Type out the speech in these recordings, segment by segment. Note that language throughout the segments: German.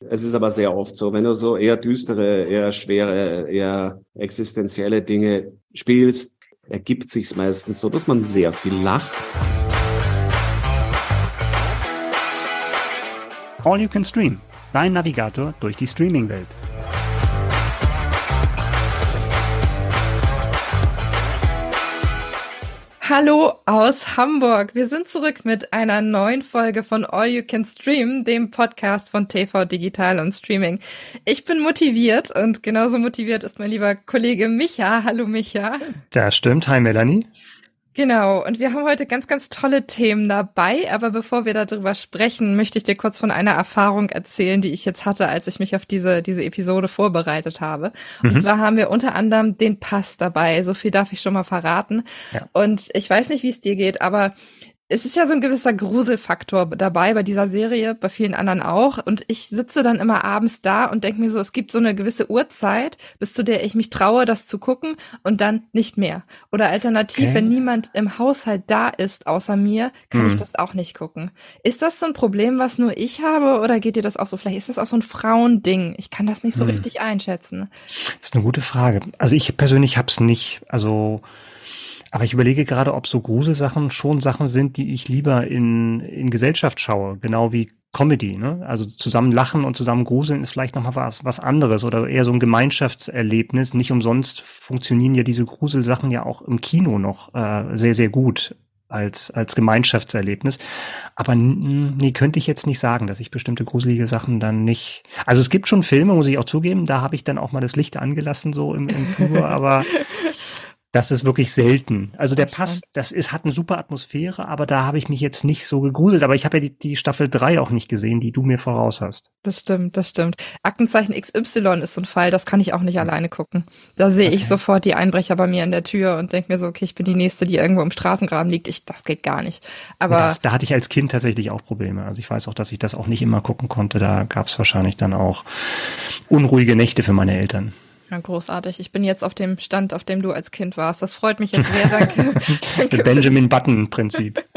Es ist aber sehr oft so, wenn du so eher düstere, eher schwere, eher existenzielle Dinge spielst, ergibt sich's meistens so, dass man sehr viel lacht. All You Can Stream, dein Navigator durch die Streaming-Welt. Hallo aus Hamburg. Wir sind zurück mit einer neuen Folge von All You Can Stream, dem Podcast von TV Digital und Streaming. Ich bin motiviert und genauso motiviert ist mein lieber Kollege Micha. Hallo Micha. Das stimmt. Hi Melanie. Genau, und wir haben heute ganz, ganz tolle Themen dabei. Aber bevor wir darüber sprechen, möchte ich dir kurz von einer Erfahrung erzählen, die ich jetzt hatte, als ich mich auf diese, diese Episode vorbereitet habe. Und mhm. zwar haben wir unter anderem den Pass dabei. So viel darf ich schon mal verraten. Ja. Und ich weiß nicht, wie es dir geht, aber es ist ja so ein gewisser Gruselfaktor dabei bei dieser Serie, bei vielen anderen auch. Und ich sitze dann immer abends da und denke mir so, es gibt so eine gewisse Uhrzeit, bis zu der ich mich traue, das zu gucken und dann nicht mehr. Oder alternativ, okay. wenn niemand im Haushalt da ist, außer mir, kann hm. ich das auch nicht gucken. Ist das so ein Problem, was nur ich habe oder geht dir das auch so? Vielleicht ist das auch so ein Frauending. Ich kann das nicht so hm. richtig einschätzen. Das ist eine gute Frage. Also ich persönlich habe es nicht. Also aber ich überlege gerade, ob so Gruselsachen schon Sachen sind, die ich lieber in, in Gesellschaft schaue, genau wie Comedy, ne? Also zusammen lachen und zusammen gruseln ist vielleicht nochmal was, was anderes oder eher so ein Gemeinschaftserlebnis. Nicht umsonst funktionieren ja diese Gruselsachen ja auch im Kino noch äh, sehr, sehr gut als, als Gemeinschaftserlebnis. Aber nee, könnte ich jetzt nicht sagen, dass ich bestimmte gruselige Sachen dann nicht. Also es gibt schon Filme, muss ich auch zugeben, da habe ich dann auch mal das Licht angelassen, so im, im Flur, aber das ist wirklich selten. Also der Pass, das ist, hat eine super Atmosphäre, aber da habe ich mich jetzt nicht so gegruselt. Aber ich habe ja die, die Staffel 3 auch nicht gesehen, die du mir voraus hast. Das stimmt, das stimmt. Aktenzeichen XY ist so ein Fall, das kann ich auch nicht alleine gucken. Da sehe okay. ich sofort die Einbrecher bei mir in der Tür und denke mir so, okay, ich bin die Nächste, die irgendwo im Straßengraben liegt. Ich, das geht gar nicht. Aber das, da hatte ich als Kind tatsächlich auch Probleme. Also ich weiß auch, dass ich das auch nicht immer gucken konnte. Da gab es wahrscheinlich dann auch unruhige Nächte für meine Eltern. Ja, großartig. Ich bin jetzt auf dem Stand, auf dem du als Kind warst. Das freut mich jetzt sehr. Danke. danke Benjamin Button-Prinzip.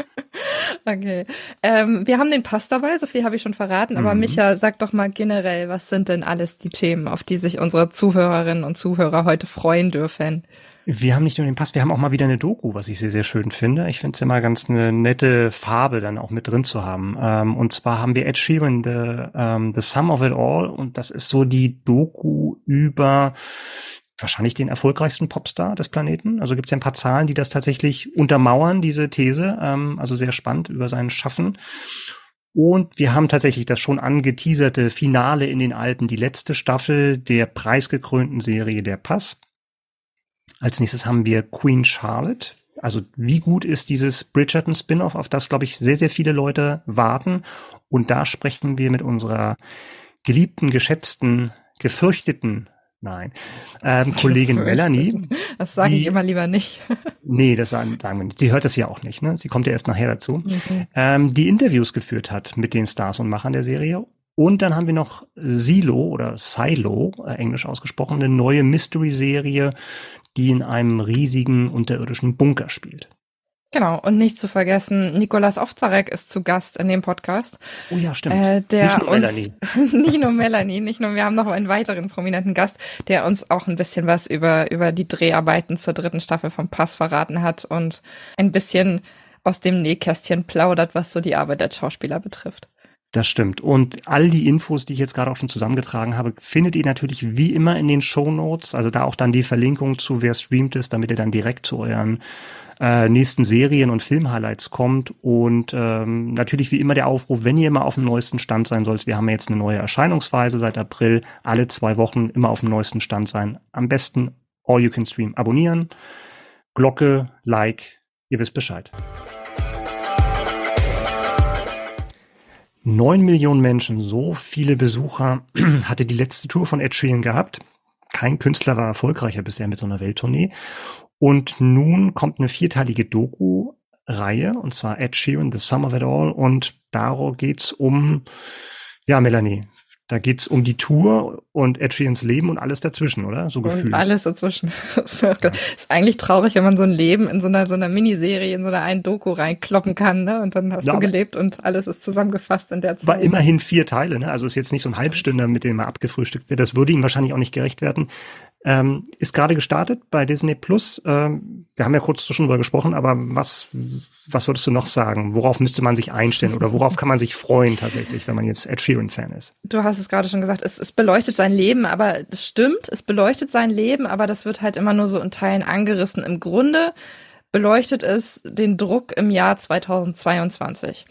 Okay. Ähm, wir haben den Pass dabei, so viel habe ich schon verraten, aber mhm. Micha, sag doch mal generell, was sind denn alles die Themen, auf die sich unsere Zuhörerinnen und Zuhörer heute freuen dürfen? Wir haben nicht nur den Pass, wir haben auch mal wieder eine Doku, was ich sehr, sehr schön finde. Ich finde es immer ganz eine nette Farbe dann auch mit drin zu haben. Ähm, und zwar haben wir Ed Sheeran, The, um, ähm, The Sum of It All. Und das ist so die Doku über wahrscheinlich den erfolgreichsten Popstar des Planeten. Also gibt es ja ein paar Zahlen, die das tatsächlich untermauern, diese These. Ähm, also sehr spannend über sein Schaffen. Und wir haben tatsächlich das schon angeteaserte Finale in den Alpen, die letzte Staffel der preisgekrönten Serie Der Pass. Als nächstes haben wir Queen Charlotte. Also wie gut ist dieses Bridgerton Spin-off, auf das, glaube ich, sehr, sehr viele Leute warten. Und da sprechen wir mit unserer geliebten, geschätzten, gefürchteten, nein, ähm, Kollegin Melanie. Das sage ich immer lieber nicht. nee, das sagen, sagen wir nicht. Sie hört das ja auch nicht, ne? Sie kommt ja erst nachher dazu. Mhm. Ähm, die Interviews geführt hat mit den Stars und Machern der Serie und dann haben wir noch Silo oder Silo, äh, englisch ausgesprochen, eine neue Mystery-Serie, die in einem riesigen unterirdischen Bunker spielt. Genau, und nicht zu vergessen, Nikolas Ovzarek ist zu Gast in dem Podcast. Oh ja, stimmt. Äh, der nicht nur uns, Melanie. nicht nur Melanie, nicht nur, wir haben noch einen weiteren prominenten Gast, der uns auch ein bisschen was über, über die Dreharbeiten zur dritten Staffel vom Pass verraten hat und ein bisschen aus dem Nähkästchen plaudert, was so die Arbeit der Schauspieler betrifft. Das stimmt. Und all die Infos, die ich jetzt gerade auch schon zusammengetragen habe, findet ihr natürlich wie immer in den Show Notes. Also da auch dann die Verlinkung zu, wer streamt ist, damit ihr dann direkt zu euren äh, nächsten Serien und Film-Highlights kommt. Und ähm, natürlich wie immer der Aufruf, wenn ihr immer auf dem neuesten Stand sein sollt. Wir haben ja jetzt eine neue Erscheinungsweise seit April. Alle zwei Wochen immer auf dem neuesten Stand sein. Am besten All You Can Stream abonnieren. Glocke, Like, ihr wisst Bescheid. Neun Millionen Menschen, so viele Besucher hatte die letzte Tour von Ed Sheeran gehabt. Kein Künstler war erfolgreicher bisher mit so einer Welttournee. Und nun kommt eine vierteilige Doku-Reihe, und zwar Ed Sheeran, The Sum of It All. Und darum geht's um, ja, Melanie, Da geht's um die Tour und Ed Sheerans Leben und alles dazwischen, oder? So gefühlt. alles dazwischen. ist eigentlich traurig, wenn man so ein Leben in so einer, so einer Miniserie, in so einer einen Doku reinkloppen kann, ne? Und dann hast ja, du gelebt und alles ist zusammengefasst in der Zeit. War immerhin vier Teile, ne? Also ist jetzt nicht so ein Halbstünder, mit dem man abgefrühstückt wird. Das würde ihm wahrscheinlich auch nicht gerecht werden. Ähm, ist gerade gestartet bei Disney Plus. Ähm, wir haben ja kurz schon drüber gesprochen, aber was, was würdest du noch sagen? Worauf müsste man sich einstellen oder worauf kann man sich freuen tatsächlich, wenn man jetzt Ed Sheeran-Fan ist? Du hast es gerade schon gesagt, es, es beleuchtet sein Leben, aber es stimmt, es beleuchtet sein Leben, aber das wird halt immer nur so in Teilen angerissen. Im Grunde beleuchtet es den Druck im Jahr 2022,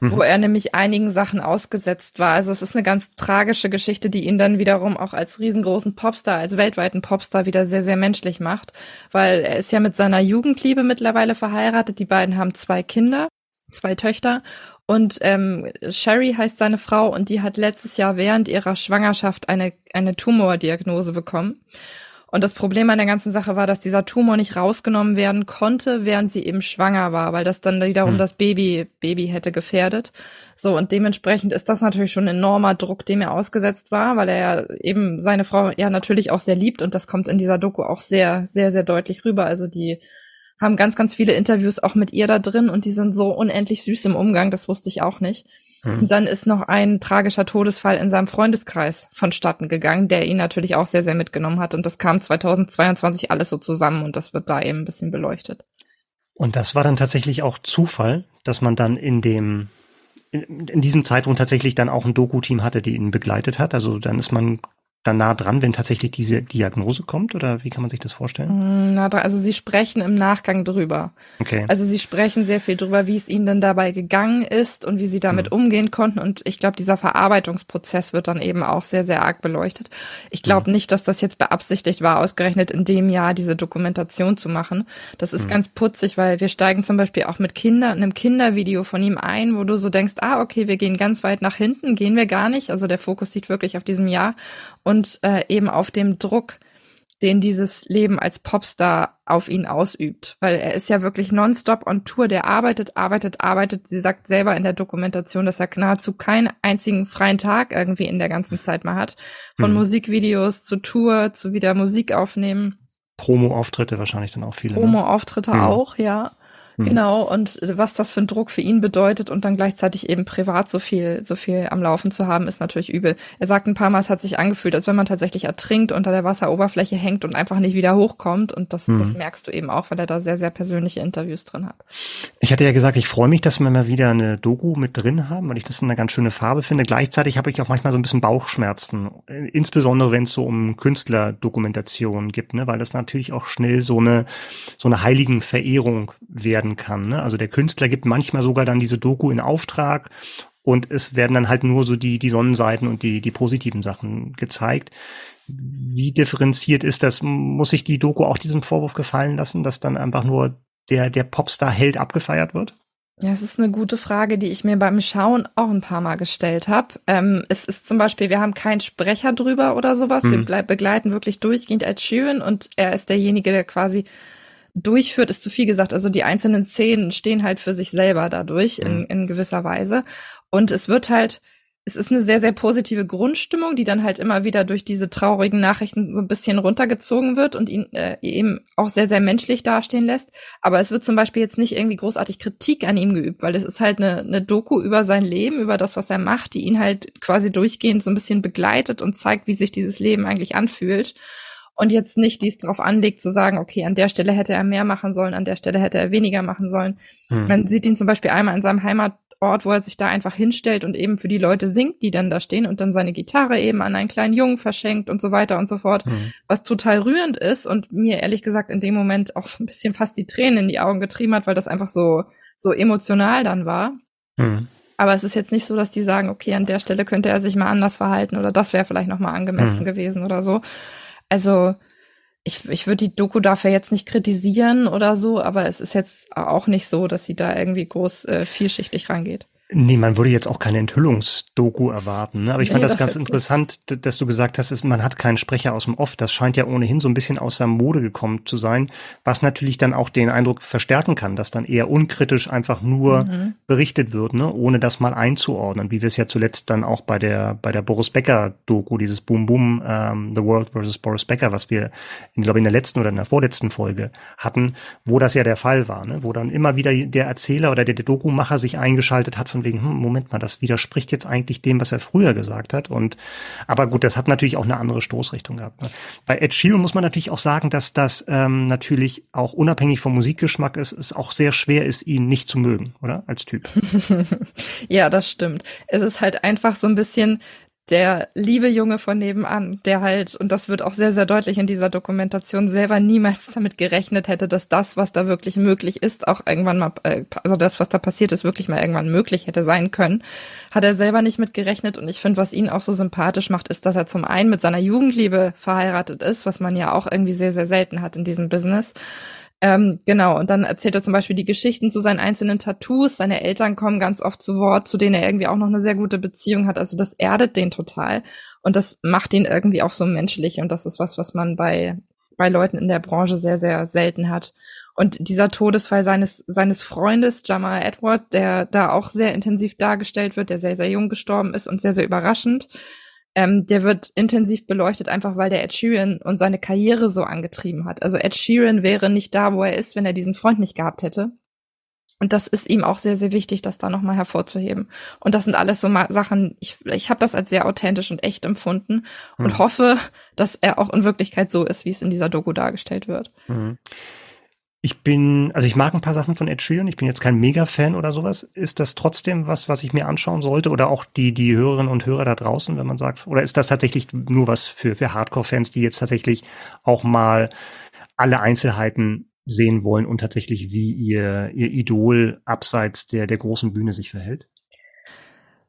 mhm. wo er nämlich einigen Sachen ausgesetzt war. Also es ist eine ganz tragische Geschichte, die ihn dann wiederum auch als riesengroßen Popstar, als weltweiten Popstar wieder sehr, sehr menschlich macht, weil er ist ja mit seiner Jugendliebe mittlerweile verheiratet. Die beiden haben zwei Kinder, zwei Töchter und ähm, Sherry heißt seine Frau und die hat letztes Jahr während ihrer Schwangerschaft eine, eine Tumordiagnose bekommen. Und das Problem an der ganzen Sache war, dass dieser Tumor nicht rausgenommen werden konnte, während sie eben schwanger war, weil das dann wiederum hm. das Baby, Baby hätte gefährdet. So, und dementsprechend ist das natürlich schon ein enormer Druck, dem er ausgesetzt war, weil er ja eben seine Frau ja natürlich auch sehr liebt und das kommt in dieser Doku auch sehr, sehr, sehr deutlich rüber. Also die haben ganz, ganz viele Interviews auch mit ihr da drin und die sind so unendlich süß im Umgang, das wusste ich auch nicht. Mhm. Und dann ist noch ein tragischer Todesfall in seinem Freundeskreis vonstatten gegangen, der ihn natürlich auch sehr, sehr mitgenommen hat. Und das kam 2022 alles so zusammen und das wird da eben ein bisschen beleuchtet. Und das war dann tatsächlich auch Zufall, dass man dann in dem in, in diesem Zeitpunkt tatsächlich dann auch ein Doku-Team hatte, die ihn begleitet hat. Also dann ist man dann nah dran, wenn tatsächlich diese Diagnose kommt? Oder wie kann man sich das vorstellen? Mm, na, also sie sprechen im Nachgang drüber. Okay. Also sie sprechen sehr viel drüber, wie es ihnen denn dabei gegangen ist und wie sie damit mhm. umgehen konnten. Und ich glaube, dieser Verarbeitungsprozess wird dann eben auch sehr, sehr arg beleuchtet. Ich glaube mhm. nicht, dass das jetzt beabsichtigt war, ausgerechnet in dem Jahr diese Dokumentation zu machen. Das ist mhm. ganz putzig, weil wir steigen zum Beispiel auch mit Kinder, einem Kindervideo von ihm ein, wo du so denkst, ah, okay, wir gehen ganz weit nach hinten, gehen wir gar nicht. Also der Fokus liegt wirklich auf diesem Jahr. Und und äh, eben auf dem Druck, den dieses Leben als Popstar auf ihn ausübt. Weil er ist ja wirklich nonstop on Tour, der arbeitet, arbeitet, arbeitet. Sie sagt selber in der Dokumentation, dass er nahezu keinen einzigen freien Tag irgendwie in der ganzen Zeit mal hat. Von mhm. Musikvideos zu Tour, zu wieder Musik aufnehmen. Promo-Auftritte wahrscheinlich dann auch viele. Ne? Promo-Auftritte ne? auch, ja. Mhm. Genau, und was das für ein Druck für ihn bedeutet und dann gleichzeitig eben privat so viel, so viel am Laufen zu haben, ist natürlich übel. Er sagt ein paar Mal, es hat sich angefühlt, als wenn man tatsächlich ertrinkt, unter der Wasseroberfläche hängt und einfach nicht wieder hochkommt. Und das, mhm. das merkst du eben auch, weil er da sehr, sehr persönliche Interviews drin hat. Ich hatte ja gesagt, ich freue mich, dass wir mal wieder eine Doku mit drin haben, weil ich das eine ganz schöne Farbe finde. Gleichzeitig habe ich auch manchmal so ein bisschen Bauchschmerzen, insbesondere wenn es so um Künstlerdokumentation gibt, ne? weil das natürlich auch schnell so eine, so eine heiligen Verehrung werden werden kann. Ne? Also der Künstler gibt manchmal sogar dann diese Doku in Auftrag und es werden dann halt nur so die, die Sonnenseiten und die, die positiven Sachen gezeigt. Wie differenziert ist das? Muss sich die Doku auch diesen Vorwurf gefallen lassen, dass dann einfach nur der, der Popstar-Held abgefeiert wird? Ja, es ist eine gute Frage, die ich mir beim Schauen auch ein paar Mal gestellt habe. Ähm, es ist zum Beispiel, wir haben keinen Sprecher drüber oder sowas. Mhm. Wir begleiten wirklich durchgehend als Schön und er ist derjenige, der quasi durchführt, ist zu viel gesagt. Also die einzelnen Szenen stehen halt für sich selber dadurch in, mhm. in gewisser Weise. Und es wird halt, es ist eine sehr, sehr positive Grundstimmung, die dann halt immer wieder durch diese traurigen Nachrichten so ein bisschen runtergezogen wird und ihn äh, eben auch sehr, sehr menschlich dastehen lässt. Aber es wird zum Beispiel jetzt nicht irgendwie großartig Kritik an ihm geübt, weil es ist halt eine, eine Doku über sein Leben, über das, was er macht, die ihn halt quasi durchgehend so ein bisschen begleitet und zeigt, wie sich dieses Leben eigentlich anfühlt und jetzt nicht dies darauf anlegt zu sagen, okay, an der Stelle hätte er mehr machen sollen, an der Stelle hätte er weniger machen sollen. Hm. Man sieht ihn zum Beispiel einmal in seinem Heimatort, wo er sich da einfach hinstellt und eben für die Leute singt, die dann da stehen und dann seine Gitarre eben an einen kleinen Jungen verschenkt und so weiter und so fort, hm. was total rührend ist und mir ehrlich gesagt in dem Moment auch so ein bisschen fast die Tränen in die Augen getrieben hat, weil das einfach so, so emotional dann war. Hm. Aber es ist jetzt nicht so, dass die sagen, okay, an der Stelle könnte er sich mal anders verhalten oder das wäre vielleicht nochmal angemessen hm. gewesen oder so. Also ich, ich würde die Doku dafür jetzt nicht kritisieren oder so, aber es ist jetzt auch nicht so, dass sie da irgendwie groß äh, vielschichtig rangeht. Nee, man würde jetzt auch keine Enthüllungsdoku erwarten. Ne? Aber ich nee, fand das, das ganz interessant, dass du gesagt hast, man hat keinen Sprecher aus dem Off. Das scheint ja ohnehin so ein bisschen aus der Mode gekommen zu sein, was natürlich dann auch den Eindruck verstärken kann, dass dann eher unkritisch einfach nur mhm. berichtet wird, ne? ohne das mal einzuordnen, wie wir es ja zuletzt dann auch bei der bei der Boris Becker Doku, dieses Boom Boom ähm, The World versus Boris Becker, was wir, in, glaube in der letzten oder in der vorletzten Folge hatten, wo das ja der Fall war, ne? wo dann immer wieder der Erzähler oder der, der Dokumacher sich eingeschaltet hat von wegen, hm, Moment mal, das widerspricht jetzt eigentlich dem, was er früher gesagt hat. Und aber gut, das hat natürlich auch eine andere Stoßrichtung gehabt. Ne? Bei Ed Sheeran muss man natürlich auch sagen, dass das ähm, natürlich auch unabhängig vom Musikgeschmack ist, es auch sehr schwer ist, ihn nicht zu mögen, oder? Als Typ. ja, das stimmt. Es ist halt einfach so ein bisschen der liebe Junge von nebenan, der halt, und das wird auch sehr, sehr deutlich in dieser Dokumentation, selber niemals damit gerechnet hätte, dass das, was da wirklich möglich ist, auch irgendwann mal, äh, also das, was da passiert ist, wirklich mal irgendwann möglich hätte sein können, hat er selber nicht mit gerechnet. Und ich finde, was ihn auch so sympathisch macht, ist, dass er zum einen mit seiner Jugendliebe verheiratet ist, was man ja auch irgendwie sehr, sehr selten hat in diesem Business. Ähm, genau, und dann erzählt er zum Beispiel die Geschichten zu seinen einzelnen Tattoos. Seine Eltern kommen ganz oft zu Wort, zu denen er irgendwie auch noch eine sehr gute Beziehung hat. Also das erdet den total. Und das macht ihn irgendwie auch so menschlich. Und das ist was, was man bei, bei Leuten in der Branche sehr, sehr selten hat. Und dieser Todesfall seines, seines Freundes, Jamal Edward, der da auch sehr intensiv dargestellt wird, der sehr, sehr jung gestorben ist und sehr, sehr überraschend, ähm, der wird intensiv beleuchtet, einfach weil der Ed Sheeran und seine Karriere so angetrieben hat. Also Ed Sheeran wäre nicht da, wo er ist, wenn er diesen Freund nicht gehabt hätte. Und das ist ihm auch sehr, sehr wichtig, das da nochmal hervorzuheben. Und das sind alles so mal Sachen, ich, ich habe das als sehr authentisch und echt empfunden und mhm. hoffe, dass er auch in Wirklichkeit so ist, wie es in dieser Doku dargestellt wird. Mhm. Ich bin, also ich mag ein paar Sachen von Ed Sheeran. Ich bin jetzt kein Mega-Fan oder sowas. Ist das trotzdem was, was ich mir anschauen sollte? Oder auch die, die Hörerinnen und Hörer da draußen, wenn man sagt, oder ist das tatsächlich nur was für, für Hardcore-Fans, die jetzt tatsächlich auch mal alle Einzelheiten sehen wollen und tatsächlich wie ihr, ihr Idol abseits der, der großen Bühne sich verhält?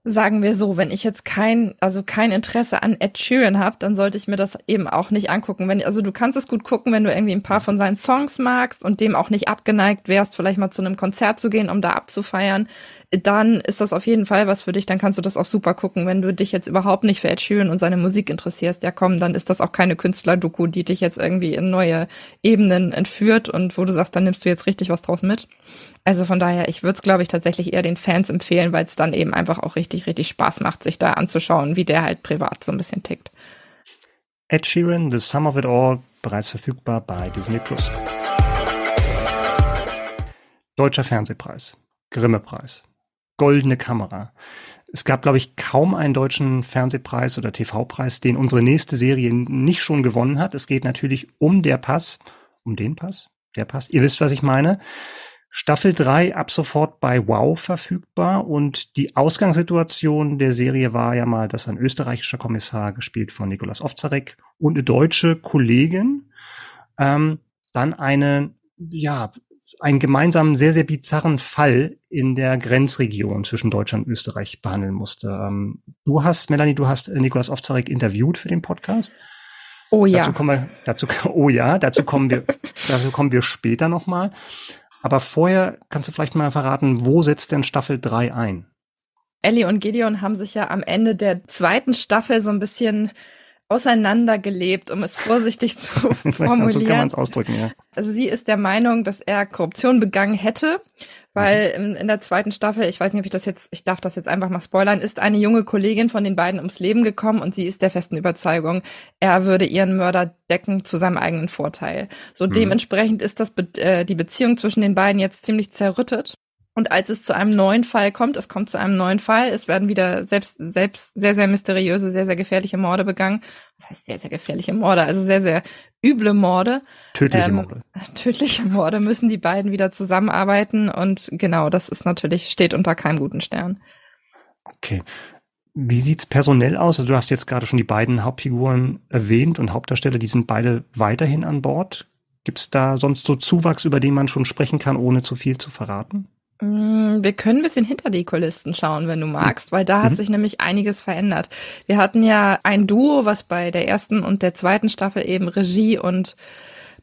Sagen wir so, wenn ich jetzt kein, also kein Interesse an Ed Sheeran habe, dann sollte ich mir das eben auch nicht angucken. Wenn, also du kannst es gut gucken, wenn du irgendwie ein paar von seinen Songs magst und dem auch nicht abgeneigt wärst, vielleicht mal zu einem Konzert zu gehen, um da abzufeiern dann ist das auf jeden Fall was für dich. Dann kannst du das auch super gucken. Wenn du dich jetzt überhaupt nicht für Ed Sheeran und seine Musik interessierst, ja komm, dann ist das auch keine Künstler-Doku, die dich jetzt irgendwie in neue Ebenen entführt und wo du sagst, dann nimmst du jetzt richtig was draus mit. Also von daher, ich würde es, glaube ich, tatsächlich eher den Fans empfehlen, weil es dann eben einfach auch richtig, richtig Spaß macht, sich da anzuschauen, wie der halt privat so ein bisschen tickt. Ed Sheeran, The Sum of It All, bereits verfügbar bei Disney Plus. Deutscher Fernsehpreis. Grimme-Preis goldene Kamera. Es gab, glaube ich, kaum einen deutschen Fernsehpreis oder TV-Preis, den unsere nächste Serie nicht schon gewonnen hat. Es geht natürlich um der Pass, um den Pass, der Pass. Ihr wisst, was ich meine. Staffel 3 ab sofort bei Wow verfügbar und die Ausgangssituation der Serie war ja mal, dass ein österreichischer Kommissar, gespielt von Nikolaus Ovzarek, und eine deutsche Kollegin ähm, dann eine ja, einen gemeinsamen, sehr, sehr bizarren Fall in der Grenzregion zwischen Deutschland und Österreich behandeln musste. Ähm, du hast, Melanie, du hast Nikolaus Ofzarek interviewt für den Podcast. Oh ja. Dazu kommen wir, dazu, oh ja, dazu kommen wir, dazu kommen wir später nochmal. Aber vorher kannst du vielleicht mal verraten, wo setzt denn Staffel 3 ein? Ellie und Gideon haben sich ja am Ende der zweiten Staffel so ein bisschen auseinandergelebt, um es vorsichtig zu formulieren. so kann man es ausdrücken, ja. Also sie ist der Meinung, dass er Korruption begangen hätte, weil mhm. in, in, der zweiten Staffel, ich weiß nicht, ob ich das jetzt, ich darf das jetzt einfach mal spoilern, ist eine junge Kollegin von den beiden ums Leben gekommen und sie ist der festen Überzeugung, er würde ihren Mörder decken zu seinem eigenen Vorteil. So mhm. dementsprechend ist das äh, die Beziehung zwischen den beiden jetzt ziemlich zerrüttet. Und als es zu einem neuen Fall kommt, es kommt zu einem neuen Fall, es werden wieder selbst, selbst sehr, sehr mysteriöse, sehr, sehr gefährliche Morde begangen. Das heißt sehr, sehr gefährliche Morde, also sehr, sehr üble Morde. Tödliche ähm, Morde. Tödliche Morde müssen die beiden wieder zusammenarbeiten und genau, das ist natürlich, steht unter keinem guten Stern. Okay. Wie sieht's personell aus? Also du hast jetzt gerade schon die beiden Hauptfiguren erwähnt und Hauptdarsteller, die sind beide weiterhin an Bord. Gibt's da sonst so Zuwachs, über den man schon sprechen kann, ohne zu viel zu verraten? Mm, wir können ein bisschen hinter die Kulissen schauen, wenn du magst, weil da hat mhm. sich nämlich einiges verändert. Wir hatten ja ein Duo, was bei der ersten und der zweiten Staffel eben Regie und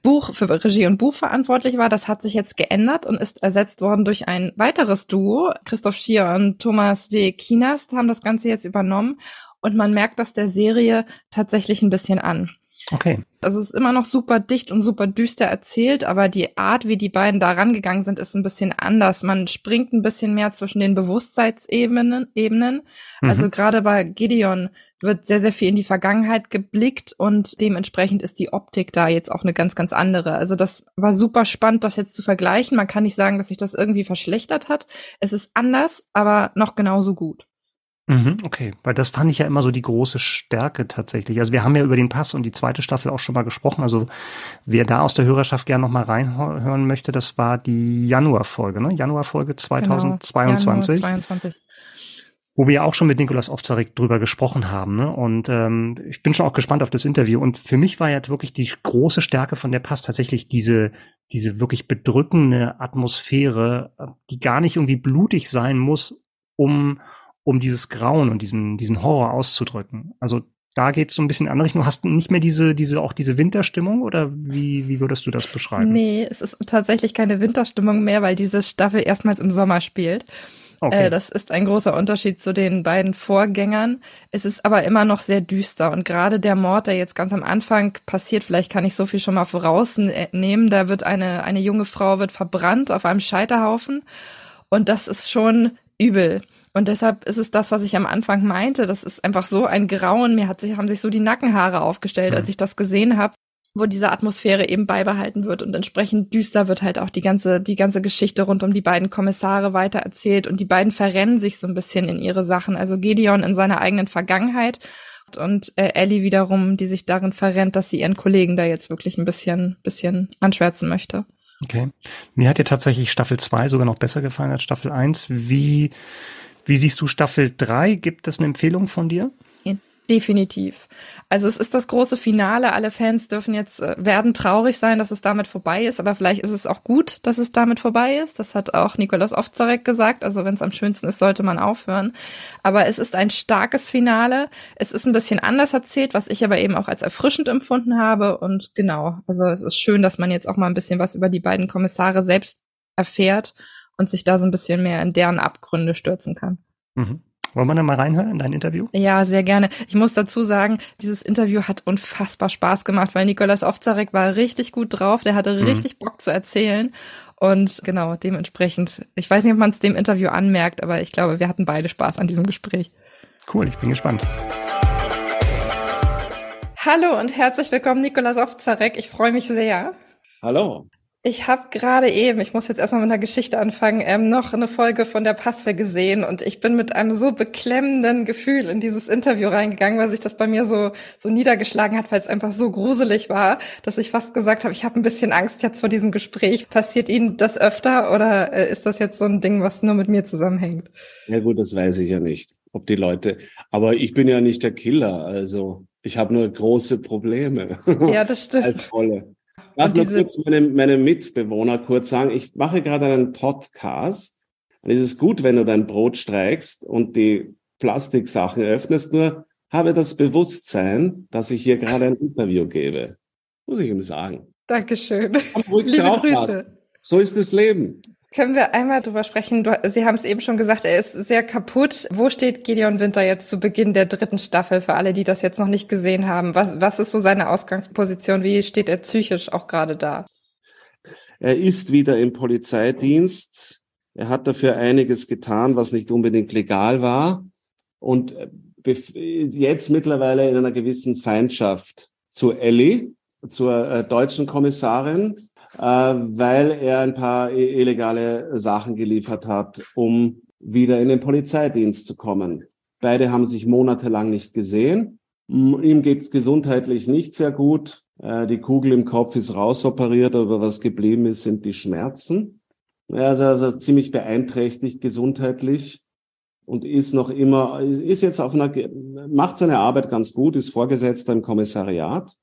Buch für Regie und Buch verantwortlich war. Das hat sich jetzt geändert und ist ersetzt worden durch ein weiteres Duo. Christoph Schier und Thomas W. Kienast haben das Ganze jetzt übernommen und man merkt das der Serie tatsächlich ein bisschen an. Okay. Also es ist immer noch super dicht und super düster erzählt, aber die Art, wie die beiden da rangegangen sind, ist ein bisschen anders. Man springt ein bisschen mehr zwischen den Bewusstseinsebenen. Ebenen. Mhm. Also gerade bei Gideon wird sehr, sehr viel in die Vergangenheit geblickt und dementsprechend ist die Optik da jetzt auch eine ganz, ganz andere. Also das war super spannend, das jetzt zu vergleichen. Man kann nicht sagen, dass sich das irgendwie verschlechtert hat. Es ist anders, aber noch genauso gut. Mhm, okay, weil das fand ich ja immer so die große Stärke tatsächlich. Also wir haben ja über den Pass und die zweite Staffel auch schon mal gesprochen. Also wer da aus der Hörerschaft gerne noch mal reinhören möchte, das war die Januarfolge, ne? Januarfolge 2022. Genau, Januar 22 wo wir ja auch schon mit Nikolas Ovzarek drüber gesprochen haben. Ne? Und ähm, ich bin schon auch gespannt auf das Interview. Und für mich war ja wirklich die große Stärke von der Pass tatsächlich diese, diese wirklich bedrückende Atmosphäre, die gar nicht irgendwie blutig sein muss, um um dieses Grauen und diesen, diesen Horror auszudrücken. Also da geht es so ein bisschen in andere Richtung. Du hast nicht mehr diese, diese, auch diese Winterstimmung oder wie, wie würdest du das beschreiben? Nee, es ist tatsächlich keine Winterstimmung mehr, weil diese Staffel erstmals im Sommer spielt. Okay. Äh, das ist ein großer Unterschied zu den beiden Vorgängern. Es ist aber immer noch sehr düster und gerade der Mord, der jetzt ganz am Anfang passiert, vielleicht kann ich so viel schon mal vorausnehmen, da wird eine, eine junge Frau wird verbrannt auf einem Scheiterhaufen und das ist schon übel. Und deshalb ist es das, was ich am Anfang meinte. Das ist einfach so ein Grauen. Mir hat sich, haben sich so die Nackenhaare aufgestellt, mhm. als ich das gesehen habe, wo diese Atmosphäre eben beibehalten wird und entsprechend düster wird halt auch die ganze, die ganze Geschichte rund um die beiden Kommissare weitererzählt und die beiden verrennen sich so ein bisschen in ihre Sachen. Also Gedeon in seiner eigenen Vergangenheit und äh, Ellie wiederum, die sich darin verrennt, dass sie ihren Kollegen da jetzt wirklich ein bisschen, bisschen anschwärzen möchte. Okay. Mir hat ja tatsächlich Staffel 2 sogar noch besser gefallen als Staffel 1. Wie, wie siehst du Staffel 3? Gibt es eine Empfehlung von dir? Definitiv. Also es ist das große Finale. Alle Fans dürfen jetzt, äh, werden traurig sein, dass es damit vorbei ist, aber vielleicht ist es auch gut, dass es damit vorbei ist. Das hat auch Nikolaus Ofzarek gesagt. Also wenn es am schönsten ist, sollte man aufhören. Aber es ist ein starkes Finale. Es ist ein bisschen anders erzählt, was ich aber eben auch als erfrischend empfunden habe. Und genau, also es ist schön, dass man jetzt auch mal ein bisschen was über die beiden Kommissare selbst erfährt und sich da so ein bisschen mehr in deren Abgründe stürzen kann. Mhm. Wollen wir da mal reinhören in dein Interview? Ja, sehr gerne. Ich muss dazu sagen, dieses Interview hat unfassbar Spaß gemacht, weil Nikolas Ovzarek war richtig gut drauf, der hatte mhm. richtig Bock zu erzählen. Und genau, dementsprechend, ich weiß nicht, ob man es dem Interview anmerkt, aber ich glaube, wir hatten beide Spaß an diesem Gespräch. Cool, ich bin gespannt. Hallo und herzlich willkommen, Nikolas Ovzarek. Ich freue mich sehr. Hallo. Ich habe gerade eben, ich muss jetzt erstmal mit einer Geschichte anfangen, ähm, noch eine Folge von der Passwehr gesehen und ich bin mit einem so beklemmenden Gefühl in dieses Interview reingegangen, weil sich das bei mir so so niedergeschlagen hat, weil es einfach so gruselig war, dass ich fast gesagt habe, ich habe ein bisschen Angst jetzt vor diesem Gespräch. Passiert Ihnen das öfter oder äh, ist das jetzt so ein Ding, was nur mit mir zusammenhängt? Ja gut, das weiß ich ja nicht, ob die Leute. Aber ich bin ja nicht der Killer, also ich habe nur große Probleme. Ja, das stimmt. Als Rolle. Darf nur kurz meine, meine Mitbewohner kurz sagen, ich mache gerade einen Podcast. Und es ist gut, wenn du dein Brot streikst und die Plastiksachen öffnest, nur habe das Bewusstsein, dass ich hier gerade ein Interview gebe. Muss ich ihm sagen. Dankeschön. Liebe Grüße. So ist das Leben. Können wir einmal drüber sprechen? Du, Sie haben es eben schon gesagt, er ist sehr kaputt. Wo steht Gideon Winter jetzt zu Beginn der dritten Staffel für alle, die das jetzt noch nicht gesehen haben? Was, was ist so seine Ausgangsposition? Wie steht er psychisch auch gerade da? Er ist wieder im Polizeidienst. Er hat dafür einiges getan, was nicht unbedingt legal war. Und jetzt mittlerweile in einer gewissen Feindschaft zu Ellie, zur äh, deutschen Kommissarin, äh, weil er ein paar illegale Sachen geliefert hat, um wieder in den Polizeidienst zu kommen. Beide haben sich monatelang nicht gesehen. Ihm geht es gesundheitlich nicht sehr gut. Äh, die Kugel im Kopf ist rausoperiert, aber was geblieben ist, sind die Schmerzen. Er ist also ziemlich beeinträchtigt gesundheitlich und ist noch immer, ist jetzt auf einer, macht seine Arbeit ganz gut, ist Vorgesetzter im Kommissariat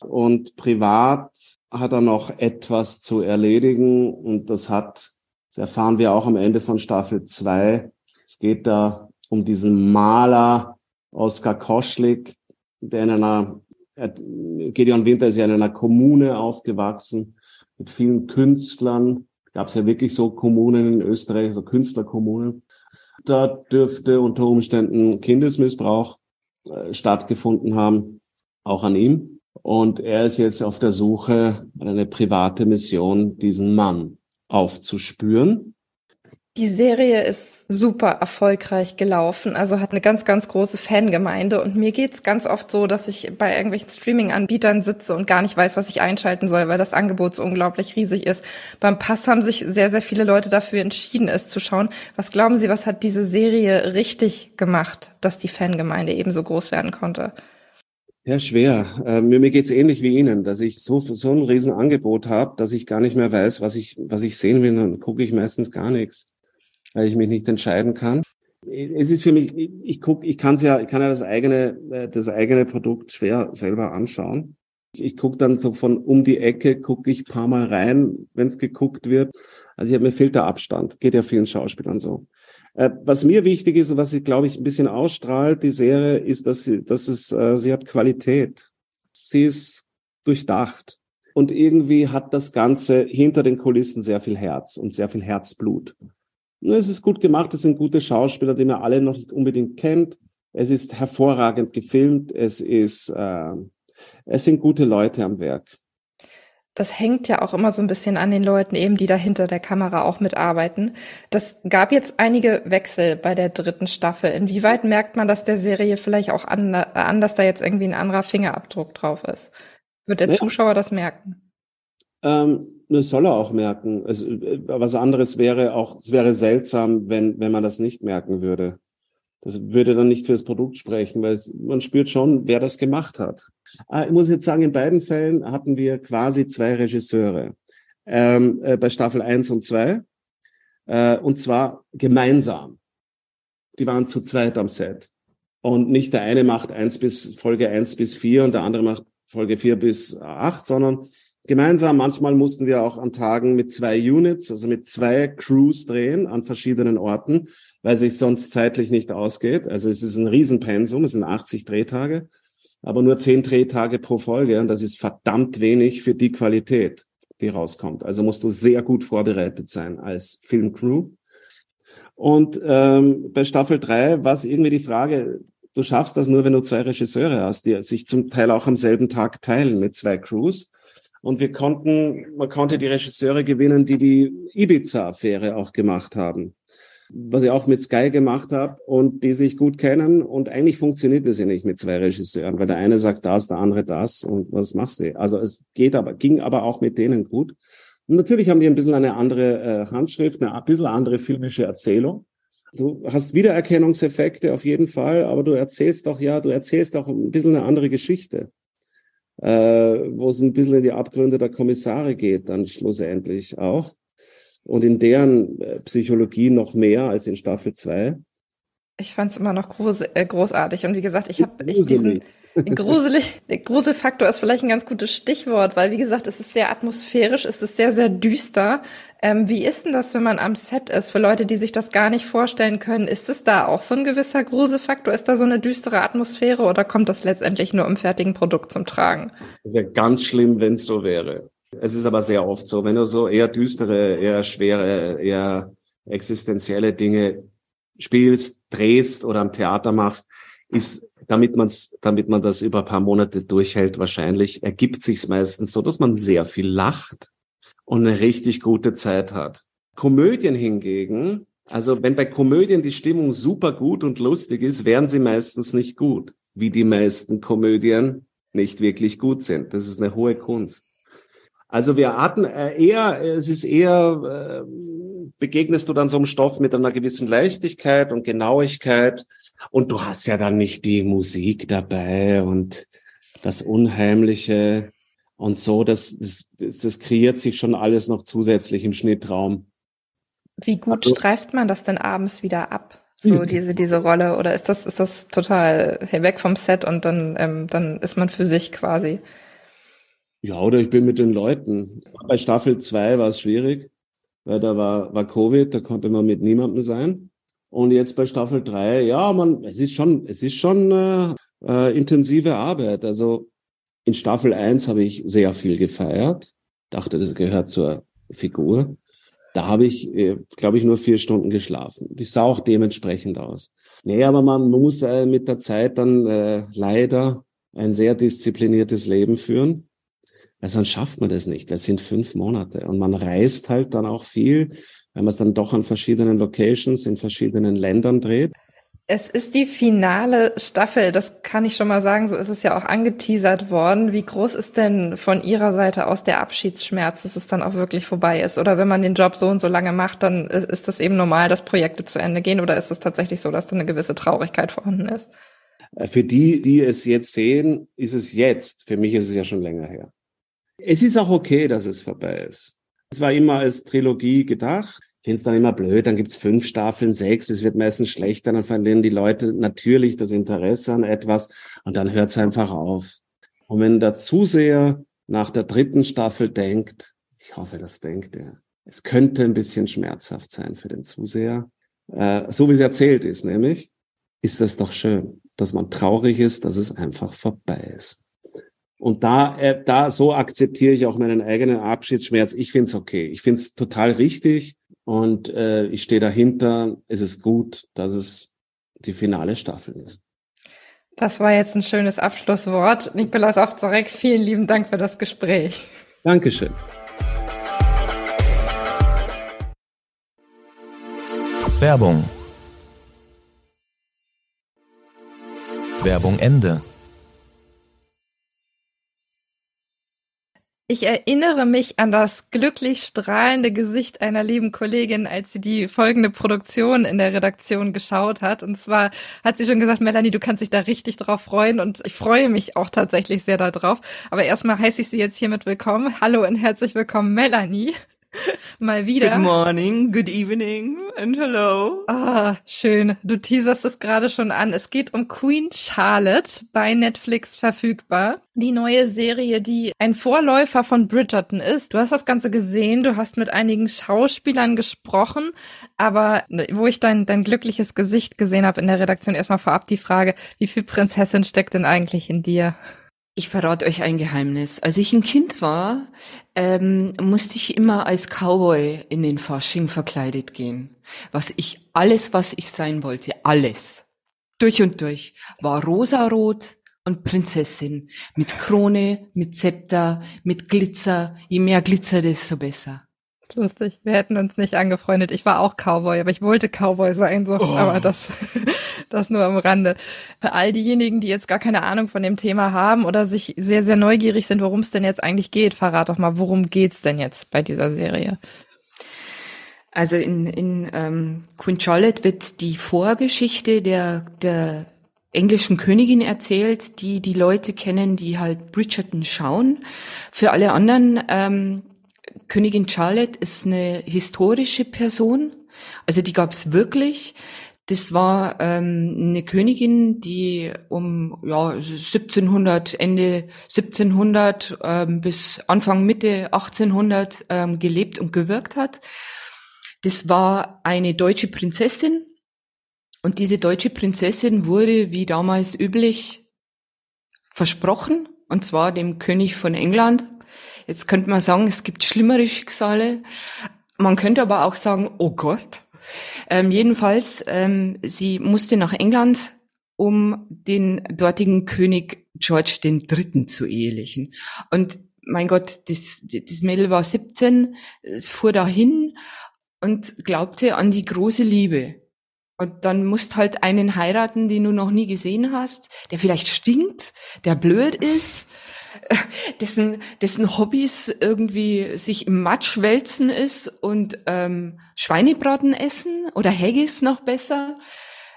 und privat hat er noch etwas zu erledigen und das hat, das erfahren wir auch am Ende von Staffel 2. Es geht da um diesen Maler Oskar Koschlik, der in einer Gedeon Winter ist ja in einer Kommune aufgewachsen mit vielen Künstlern. Gab es ja wirklich so Kommunen in Österreich, so Künstlerkommunen. Da dürfte unter Umständen Kindesmissbrauch äh, stattgefunden haben, auch an ihm. Und er ist jetzt auf der Suche, eine private Mission, diesen Mann aufzuspüren. Die Serie ist super erfolgreich gelaufen, also hat eine ganz, ganz große Fangemeinde. Und mir geht's ganz oft so, dass ich bei irgendwelchen Streaming-Anbietern sitze und gar nicht weiß, was ich einschalten soll, weil das Angebot so unglaublich riesig ist. Beim Pass haben sich sehr, sehr viele Leute dafür entschieden, es zu schauen. Was glauben Sie, was hat diese Serie richtig gemacht, dass die Fangemeinde eben so groß werden konnte? Ja, schwer. Äh, mir mir geht's ähnlich wie Ihnen, dass ich so, so ein Riesenangebot habe, dass ich gar nicht mehr weiß, was ich, was ich sehen will. Dann gucke ich meistens gar nichts, weil ich mich nicht entscheiden kann. Es ist für mich, ich guck, ich kann's ja, ich kann ja das eigene, äh, das eigene Produkt schwer selber anschauen. Ich, ich gucke dann so von um die Ecke, gucke ich paar Mal rein, wenn es geguckt wird. Also ich habe mir fehlt der Abstand. Geht ja vielen Schauspielern so. Äh, was mir wichtig ist und was sie, glaube ich, ein bisschen ausstrahlt, die Serie, ist, dass sie, dass es, äh, sie hat Qualität. Sie ist durchdacht. Und irgendwie hat das Ganze hinter den Kulissen sehr viel Herz und sehr viel Herzblut. Es ist gut gemacht, es sind gute Schauspieler, die man alle noch nicht unbedingt kennt. Es ist hervorragend gefilmt, es ist, äh, es sind gute Leute am Werk das hängt ja auch immer so ein bisschen an den Leuten eben, die da hinter der Kamera auch mitarbeiten. Das gab jetzt einige Wechsel bei der dritten Staffel. Inwieweit merkt man, dass der Serie vielleicht auch an, an dass da jetzt irgendwie ein anderer Fingerabdruck drauf ist? Wird der ja. Zuschauer das merken? Ähm, das soll er auch merken. Es, äh, was anderes wäre auch, es wäre seltsam, wenn, wenn man das nicht merken würde. Das würde dann nicht für das Produkt sprechen, weil es, man spürt schon, wer das gemacht hat. Ah, ich muss jetzt sagen, in beiden Fällen hatten wir quasi zwei Regisseure. Ähm, äh, bei Staffel 1 und 2. Äh, und zwar gemeinsam. Die waren zu zweit am Set. Und nicht der eine macht eins bis Folge 1 bis 4 und der andere macht Folge 4 bis 8, sondern gemeinsam. Manchmal mussten wir auch an Tagen mit zwei Units, also mit zwei Crews drehen an verschiedenen Orten, weil sich sonst zeitlich nicht ausgeht. Also es ist ein Riesenpensum, es sind 80 Drehtage, aber nur 10 Drehtage pro Folge und das ist verdammt wenig für die Qualität, die rauskommt. Also musst du sehr gut vorbereitet sein als Filmcrew. Und ähm, bei Staffel 3 war es irgendwie die Frage, du schaffst das nur, wenn du zwei Regisseure hast, die sich zum Teil auch am selben Tag teilen mit zwei Crews. Und wir konnten, man konnte die Regisseure gewinnen, die die Ibiza-Affäre auch gemacht haben. Was ich auch mit Sky gemacht habe und die sich gut kennen. Und eigentlich funktioniert es ja nicht mit zwei Regisseuren, weil der eine sagt das, der andere das. Und was machst du? Also es geht aber, ging aber auch mit denen gut. Und natürlich haben die ein bisschen eine andere äh, Handschrift, eine ein bisschen andere filmische Erzählung. Du hast Wiedererkennungseffekte auf jeden Fall, aber du erzählst doch ja, du erzählst auch ein bisschen eine andere Geschichte wo es ein bisschen in die Abgründe der Kommissare geht, dann schlussendlich auch. Und in deren äh, Psychologie noch mehr als in Staffel 2. Ich fand es immer noch groß, äh, großartig. Und wie gesagt, ich habe diesen gruselig. Der Gruselfaktor ist vielleicht ein ganz gutes Stichwort, weil wie gesagt, es ist sehr atmosphärisch, es ist sehr, sehr düster. Ähm, wie ist denn das, wenn man am Set ist? Für Leute, die sich das gar nicht vorstellen können, ist es da auch so ein gewisser Gruselfaktor? Ist da so eine düstere Atmosphäre oder kommt das letztendlich nur im fertigen Produkt zum Tragen? Es wäre ganz schlimm, wenn es so wäre. Es ist aber sehr oft so, wenn du so eher düstere, eher schwere, eher existenzielle Dinge spielst, drehst oder am Theater machst, ist, damit man's, damit man das über ein paar Monate durchhält, wahrscheinlich ergibt sich's meistens so, dass man sehr viel lacht und eine richtig gute Zeit hat. Komödien hingegen, also wenn bei Komödien die Stimmung super gut und lustig ist, werden sie meistens nicht gut, wie die meisten Komödien nicht wirklich gut sind. Das ist eine hohe Kunst. Also wir hatten äh, eher, es ist eher, äh, begegnest du dann so einem Stoff mit einer gewissen Leichtigkeit und Genauigkeit und du hast ja dann nicht die Musik dabei und das Unheimliche und so, das, das, das kreiert sich schon alles noch zusätzlich im Schnittraum. Wie gut also, streift man das denn abends wieder ab? So diese, diese Rolle? Oder ist das, ist das total weg vom Set und dann, ähm, dann ist man für sich quasi? Ja, oder ich bin mit den Leuten. Bei Staffel 2 war es schwierig, weil da war, war Covid, da konnte man mit niemandem sein. Und jetzt bei Staffel 3, ja, man, es ist schon, es ist schon äh, äh, intensive Arbeit. Also in Staffel 1 habe ich sehr viel gefeiert, dachte, das gehört zur Figur. Da habe ich, äh, glaube ich, nur vier Stunden geschlafen. Die sah auch dementsprechend aus. Nee, aber man muss äh, mit der Zeit dann äh, leider ein sehr diszipliniertes Leben führen. Weil sonst schafft man das nicht. Das sind fünf Monate. Und man reist halt dann auch viel, weil man es dann doch an verschiedenen Locations in verschiedenen Ländern dreht. Es ist die finale Staffel, das kann ich schon mal sagen, so ist es ja auch angeteasert worden. Wie groß ist denn von Ihrer Seite aus der Abschiedsschmerz, dass es dann auch wirklich vorbei ist? Oder wenn man den Job so und so lange macht, dann ist das eben normal, dass Projekte zu Ende gehen? Oder ist es tatsächlich so, dass da eine gewisse Traurigkeit vorhanden ist? Äh, für die, die es jetzt sehen, ist es jetzt. Für mich ist es ja schon länger her. Es ist auch okay, dass es vorbei ist. Es war immer als Trilogie gedacht finde es dann immer blöd, dann gibt's fünf Staffeln, sechs, es wird meistens schlechter, dann verlieren die Leute natürlich das Interesse an etwas und dann hört es einfach auf. Und wenn der Zuseher nach der dritten Staffel denkt, ich hoffe, das denkt er, es könnte ein bisschen schmerzhaft sein für den Zuseher, äh, so wie es erzählt ist, nämlich, ist das doch schön, dass man traurig ist, dass es einfach vorbei ist. Und da, äh, da so akzeptiere ich auch meinen eigenen Abschiedsschmerz. Ich finde es okay. Ich finde es total richtig und äh, ich stehe dahinter. Es ist gut, dass es die finale Staffel ist. Das war jetzt ein schönes Abschlusswort. Nikolaus Ofzarek, vielen lieben Dank für das Gespräch. Dankeschön. Werbung. Werbung Ende. Ich erinnere mich an das glücklich strahlende Gesicht einer lieben Kollegin, als sie die folgende Produktion in der Redaktion geschaut hat. Und zwar hat sie schon gesagt, Melanie, du kannst dich da richtig drauf freuen. Und ich freue mich auch tatsächlich sehr darauf. Aber erstmal heiße ich sie jetzt hiermit willkommen. Hallo und herzlich willkommen, Melanie. Mal wieder. Good morning, good evening and hello. Ah, schön. Du teaserst es gerade schon an. Es geht um Queen Charlotte bei Netflix verfügbar. Die neue Serie, die ein Vorläufer von Bridgerton ist. Du hast das Ganze gesehen, du hast mit einigen Schauspielern gesprochen, aber wo ich dein, dein glückliches Gesicht gesehen habe in der Redaktion, erstmal vorab die Frage, wie viel Prinzessin steckt denn eigentlich in dir? Ich verrate euch ein Geheimnis. Als ich ein Kind war, ähm, musste ich immer als Cowboy in den Fasching verkleidet gehen. Was ich, alles, was ich sein wollte, alles, durch und durch, war rosarot und Prinzessin. Mit Krone, mit Zepter, mit Glitzer. Je mehr Glitzer, desto besser lustig. Wir hätten uns nicht angefreundet. Ich war auch Cowboy, aber ich wollte Cowboy sein, so. Oh. Aber das, das nur am Rande. Für all diejenigen, die jetzt gar keine Ahnung von dem Thema haben oder sich sehr, sehr neugierig sind, worum es denn jetzt eigentlich geht, verrat doch mal, worum geht's denn jetzt bei dieser Serie? Also in, in ähm, Queen Charlotte wird die Vorgeschichte der, der englischen Königin erzählt, die die Leute kennen, die halt Bridgerton schauen. Für alle anderen ähm, Königin Charlotte ist eine historische Person, also die gab es wirklich. Das war ähm, eine Königin, die um ja 1700 Ende 1700 ähm, bis Anfang Mitte 1800 ähm, gelebt und gewirkt hat. Das war eine deutsche Prinzessin und diese deutsche Prinzessin wurde wie damals üblich versprochen und zwar dem König von England Jetzt könnte man sagen, es gibt schlimmere Schicksale. Man könnte aber auch sagen, oh Gott. Ähm, jedenfalls, ähm, sie musste nach England, um den dortigen König George III. zu ehelichen. Und mein Gott, das, das Mädel war 17, es fuhr dahin und glaubte an die große Liebe. Und dann musst halt einen heiraten, den du noch nie gesehen hast, der vielleicht stinkt, der blöd ist, dessen, dessen Hobbys irgendwie sich im Matsch wälzen ist und ähm, Schweinebraten essen oder Haggis noch besser.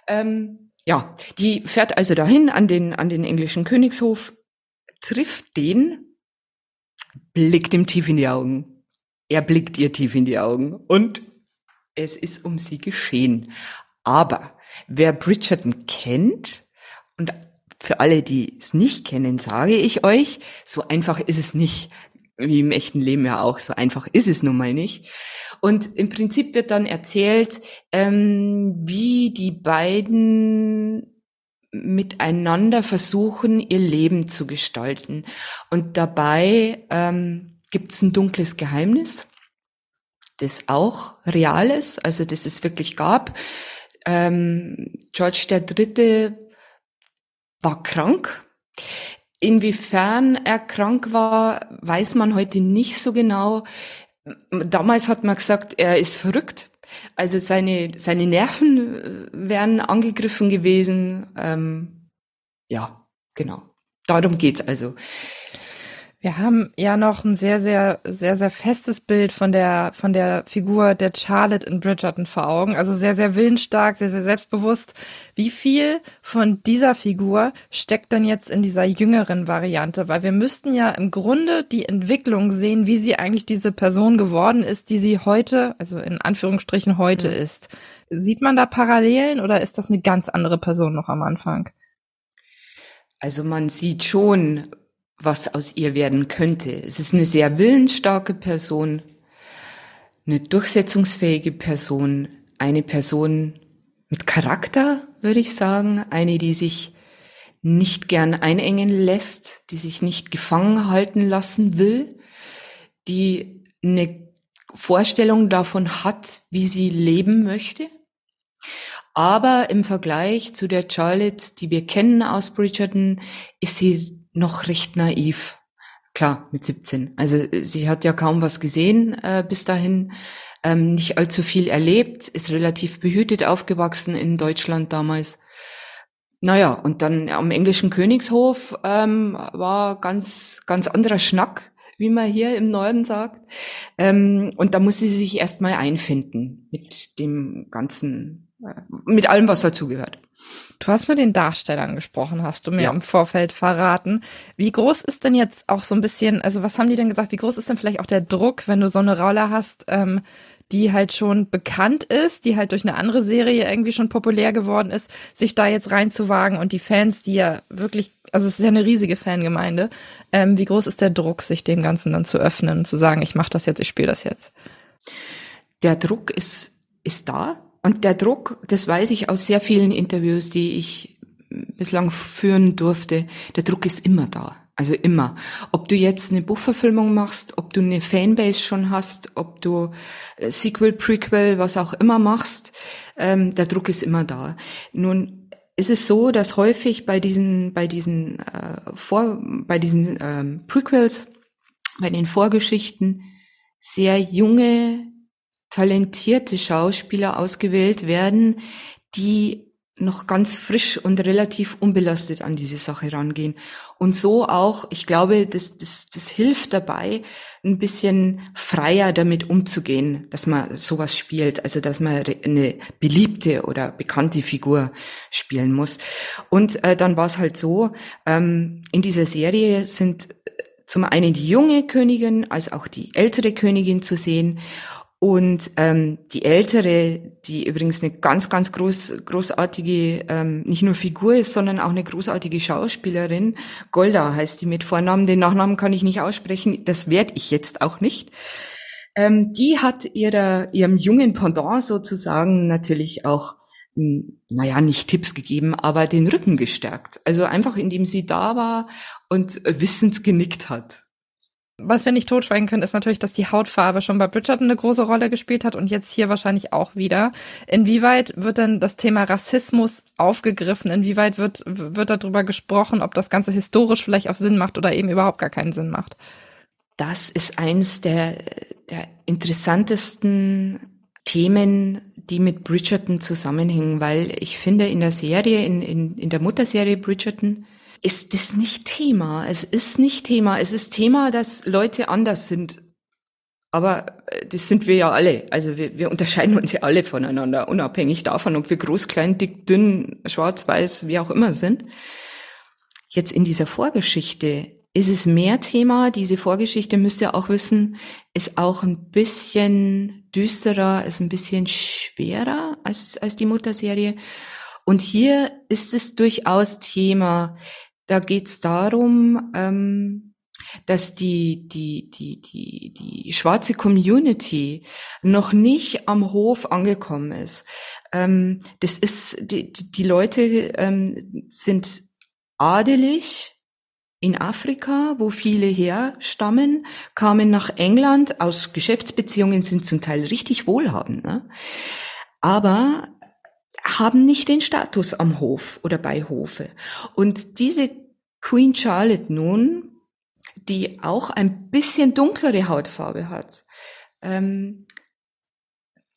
Ähm, ja, die fährt also dahin an den, an den englischen Königshof, trifft den, blickt ihm tief in die Augen. Er blickt ihr tief in die Augen und es ist um sie geschehen. Aber wer Bridgerton kennt und für alle, die es nicht kennen, sage ich euch, so einfach ist es nicht. Wie im echten Leben ja auch, so einfach ist es nun mal nicht. Und im Prinzip wird dann erzählt, ähm, wie die beiden miteinander versuchen, ihr Leben zu gestalten. Und dabei ähm, gibt es ein dunkles Geheimnis, das auch real ist, also das es wirklich gab. Ähm, George der Dritte war krank. Inwiefern er krank war, weiß man heute nicht so genau. Damals hat man gesagt, er ist verrückt. Also seine, seine Nerven äh, wären angegriffen gewesen. Ähm, ja, genau. Darum geht's also. Wir haben ja noch ein sehr, sehr, sehr, sehr festes Bild von der, von der Figur der Charlotte in Bridgerton vor Augen. Also sehr, sehr willensstark, sehr, sehr selbstbewusst. Wie viel von dieser Figur steckt denn jetzt in dieser jüngeren Variante? Weil wir müssten ja im Grunde die Entwicklung sehen, wie sie eigentlich diese Person geworden ist, die sie heute, also in Anführungsstrichen heute mhm. ist. Sieht man da Parallelen oder ist das eine ganz andere Person noch am Anfang? Also man sieht schon was aus ihr werden könnte. Es ist eine sehr willensstarke Person, eine durchsetzungsfähige Person, eine Person mit Charakter, würde ich sagen, eine, die sich nicht gern einengen lässt, die sich nicht gefangen halten lassen will, die eine Vorstellung davon hat, wie sie leben möchte. Aber im Vergleich zu der Charlotte, die wir kennen aus Bridgerton, ist sie noch recht naiv. Klar, mit 17. Also sie hat ja kaum was gesehen äh, bis dahin, ähm, nicht allzu viel erlebt, ist relativ behütet aufgewachsen in Deutschland damals. Naja, und dann am englischen Königshof ähm, war ganz, ganz anderer Schnack, wie man hier im Norden sagt. Ähm, und da musste sie sich erstmal einfinden mit dem ganzen, äh, mit allem, was dazugehört. Du hast mir den Darstellern gesprochen, hast du mir ja. im Vorfeld verraten. Wie groß ist denn jetzt auch so ein bisschen, also was haben die denn gesagt, wie groß ist denn vielleicht auch der Druck, wenn du so eine Rolle hast, ähm, die halt schon bekannt ist, die halt durch eine andere Serie irgendwie schon populär geworden ist, sich da jetzt reinzuwagen und die Fans, die ja wirklich, also es ist ja eine riesige Fangemeinde, ähm, wie groß ist der Druck, sich dem Ganzen dann zu öffnen und zu sagen, ich mache das jetzt, ich spiele das jetzt? Der Druck ist, ist da, und der Druck, das weiß ich aus sehr vielen Interviews, die ich bislang führen durfte, der Druck ist immer da. Also immer. Ob du jetzt eine Buchverfilmung machst, ob du eine Fanbase schon hast, ob du äh, Sequel, Prequel, was auch immer machst, ähm, der Druck ist immer da. Nun ist es so, dass häufig bei diesen, bei diesen, äh, vor, bei diesen ähm, Prequels, bei den Vorgeschichten sehr junge talentierte Schauspieler ausgewählt werden, die noch ganz frisch und relativ unbelastet an diese Sache rangehen. Und so auch, ich glaube, das, das, das hilft dabei, ein bisschen freier damit umzugehen, dass man sowas spielt, also dass man eine beliebte oder bekannte Figur spielen muss. Und äh, dann war es halt so, ähm, in dieser Serie sind zum einen die junge Königin als auch die ältere Königin zu sehen. Und ähm, die ältere, die übrigens eine ganz, ganz groß, großartige, ähm, nicht nur Figur ist, sondern auch eine großartige Schauspielerin, Golda heißt die mit Vornamen, den Nachnamen kann ich nicht aussprechen, das werde ich jetzt auch nicht. Ähm, die hat ihrer, ihrem jungen Pendant sozusagen natürlich auch, hm, naja, nicht Tipps gegeben, aber den Rücken gestärkt. Also einfach, indem sie da war und wissend genickt hat. Was wir nicht totschweigen können, ist natürlich, dass die Hautfarbe schon bei Bridgerton eine große Rolle gespielt hat und jetzt hier wahrscheinlich auch wieder. Inwieweit wird denn das Thema Rassismus aufgegriffen? Inwieweit wird, wird darüber gesprochen, ob das Ganze historisch vielleicht auch Sinn macht oder eben überhaupt gar keinen Sinn macht? Das ist eins der, der interessantesten Themen, die mit Bridgerton zusammenhängen, weil ich finde, in der Serie, in, in, in der Mutterserie Bridgerton, ist das nicht Thema. Es ist nicht Thema. Es ist Thema, dass Leute anders sind. Aber äh, das sind wir ja alle. Also wir, wir unterscheiden uns ja alle voneinander, unabhängig davon, ob wir groß, klein, dick, dünn, schwarz, weiß, wie auch immer sind. Jetzt in dieser Vorgeschichte ist es mehr Thema. Diese Vorgeschichte müsst ihr auch wissen, ist auch ein bisschen düsterer, ist ein bisschen schwerer als, als die Mutterserie. Und hier ist es durchaus Thema, da geht es darum, ähm, dass die, die, die, die, die schwarze Community noch nicht am Hof angekommen ist. Ähm, das ist, die, die Leute ähm, sind adelig, in Afrika, wo viele herstammen, kamen nach England aus Geschäftsbeziehungen, sind zum Teil richtig wohlhabend, ne? aber haben nicht den Status am Hof oder bei Hofe. Und diese Queen Charlotte nun, die auch ein bisschen dunklere Hautfarbe hat, ähm,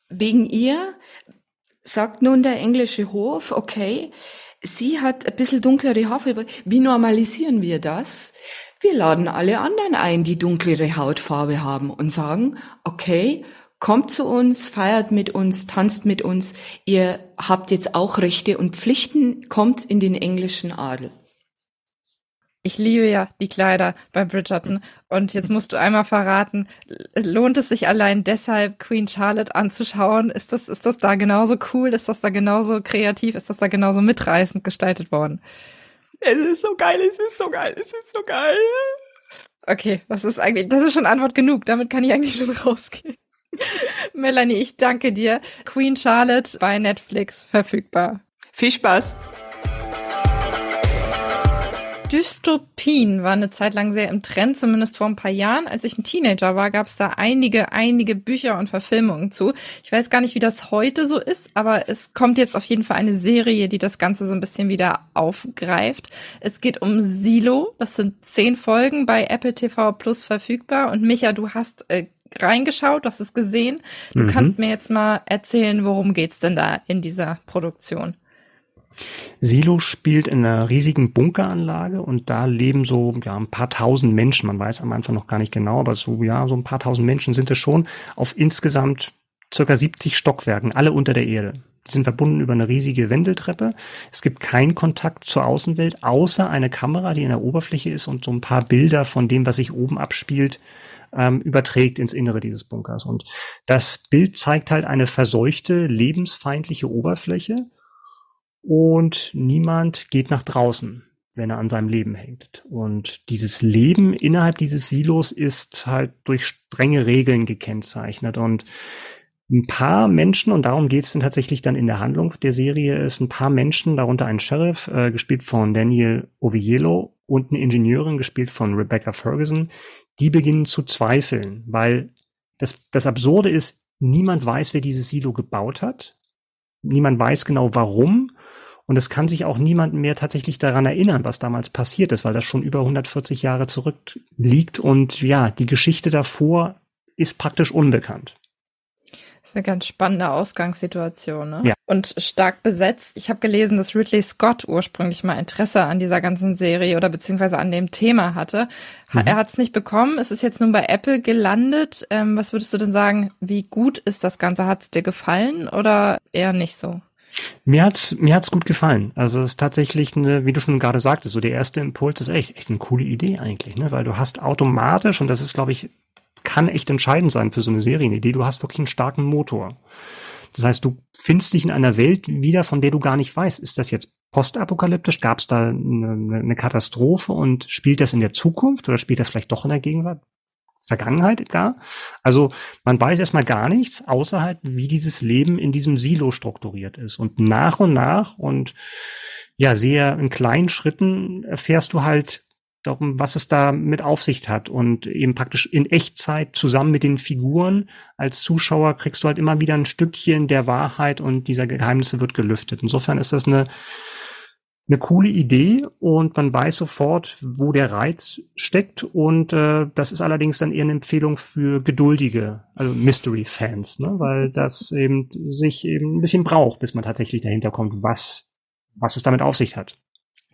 wegen ihr sagt nun der englische Hof, okay, Sie hat ein bisschen dunklere Haarfarbe. Wie normalisieren wir das? Wir laden alle anderen ein, die dunklere Hautfarbe haben und sagen, okay, kommt zu uns, feiert mit uns, tanzt mit uns. Ihr habt jetzt auch Rechte und Pflichten, kommt in den englischen Adel. Ich liebe ja die Kleider bei Bridgerton. Und jetzt musst du einmal verraten, lohnt es sich allein deshalb, Queen Charlotte anzuschauen? Ist das, ist das da genauso cool? Ist das da genauso kreativ? Ist das da genauso mitreißend gestaltet worden? Es ist so geil, es ist so geil, es ist so geil. Okay, das ist eigentlich, das ist schon Antwort genug. Damit kann ich eigentlich schon rausgehen. Melanie, ich danke dir. Queen Charlotte bei Netflix verfügbar. Viel Spaß. Dystopien war eine Zeit lang sehr im Trend, zumindest vor ein paar Jahren. Als ich ein Teenager war, gab es da einige, einige Bücher und Verfilmungen zu. Ich weiß gar nicht, wie das heute so ist, aber es kommt jetzt auf jeden Fall eine Serie, die das Ganze so ein bisschen wieder aufgreift. Es geht um Silo. Das sind zehn Folgen bei Apple TV Plus verfügbar. Und Micha, du hast äh, reingeschaut, du hast es gesehen. Du mhm. kannst mir jetzt mal erzählen, worum geht's denn da in dieser Produktion? Silo spielt in einer riesigen Bunkeranlage und da leben so ja, ein paar tausend Menschen. Man weiß am Anfang noch gar nicht genau, aber so ja, so ein paar tausend Menschen sind es schon auf insgesamt circa 70 Stockwerken, alle unter der Erde. Die sind verbunden über eine riesige Wendeltreppe. Es gibt keinen Kontakt zur Außenwelt, außer eine Kamera, die in der Oberfläche ist und so ein paar Bilder von dem, was sich oben abspielt, ähm, überträgt ins Innere dieses Bunkers. Und das Bild zeigt halt eine verseuchte, lebensfeindliche Oberfläche und niemand geht nach draußen, wenn er an seinem Leben hängt. Und dieses Leben innerhalb dieses Silos ist halt durch strenge Regeln gekennzeichnet und ein paar Menschen, und darum geht es dann tatsächlich dann in der Handlung der Serie, ist ein paar Menschen, darunter ein Sheriff, äh, gespielt von Daniel Oviello, und eine Ingenieurin, gespielt von Rebecca Ferguson, die beginnen zu zweifeln, weil das, das Absurde ist, niemand weiß, wer dieses Silo gebaut hat. Niemand weiß genau warum. Und es kann sich auch niemand mehr tatsächlich daran erinnern, was damals passiert ist, weil das schon über 140 Jahre zurückliegt. Und ja, die Geschichte davor ist praktisch unbekannt. Das ist eine ganz spannende Ausgangssituation, ne? Ja. Und stark besetzt. Ich habe gelesen, dass Ridley Scott ursprünglich mal Interesse an dieser ganzen Serie oder beziehungsweise an dem Thema hatte. Mhm. Er hat es nicht bekommen. Es ist jetzt nun bei Apple gelandet. Ähm, was würdest du denn sagen? Wie gut ist das Ganze? Hat es dir gefallen oder eher nicht so? Mir hat's, mir hat's gut gefallen. Also es ist tatsächlich eine, wie du schon gerade sagtest, so der erste Impuls ist echt, echt eine coole Idee eigentlich, ne? Weil du hast automatisch, und das ist, glaube ich, kann echt entscheidend sein für so eine Serienidee, du hast wirklich einen starken Motor. Das heißt, du findest dich in einer Welt wieder, von der du gar nicht weißt, ist das jetzt postapokalyptisch? Gab es da eine, eine Katastrophe und spielt das in der Zukunft oder spielt das vielleicht doch in der Gegenwart? Vergangenheit gar. Also man weiß erstmal gar nichts, außer halt, wie dieses Leben in diesem Silo strukturiert ist. Und nach und nach und ja, sehr in kleinen Schritten erfährst du halt darum, was es da mit Aufsicht hat. Und eben praktisch in Echtzeit zusammen mit den Figuren als Zuschauer kriegst du halt immer wieder ein Stückchen der Wahrheit und dieser Geheimnisse wird gelüftet. Insofern ist das eine eine coole Idee und man weiß sofort, wo der Reiz steckt und äh, das ist allerdings dann eher eine Empfehlung für geduldige, also Mystery-Fans, ne? weil das eben sich eben ein bisschen braucht, bis man tatsächlich dahinter kommt, was, was es damit auf sich hat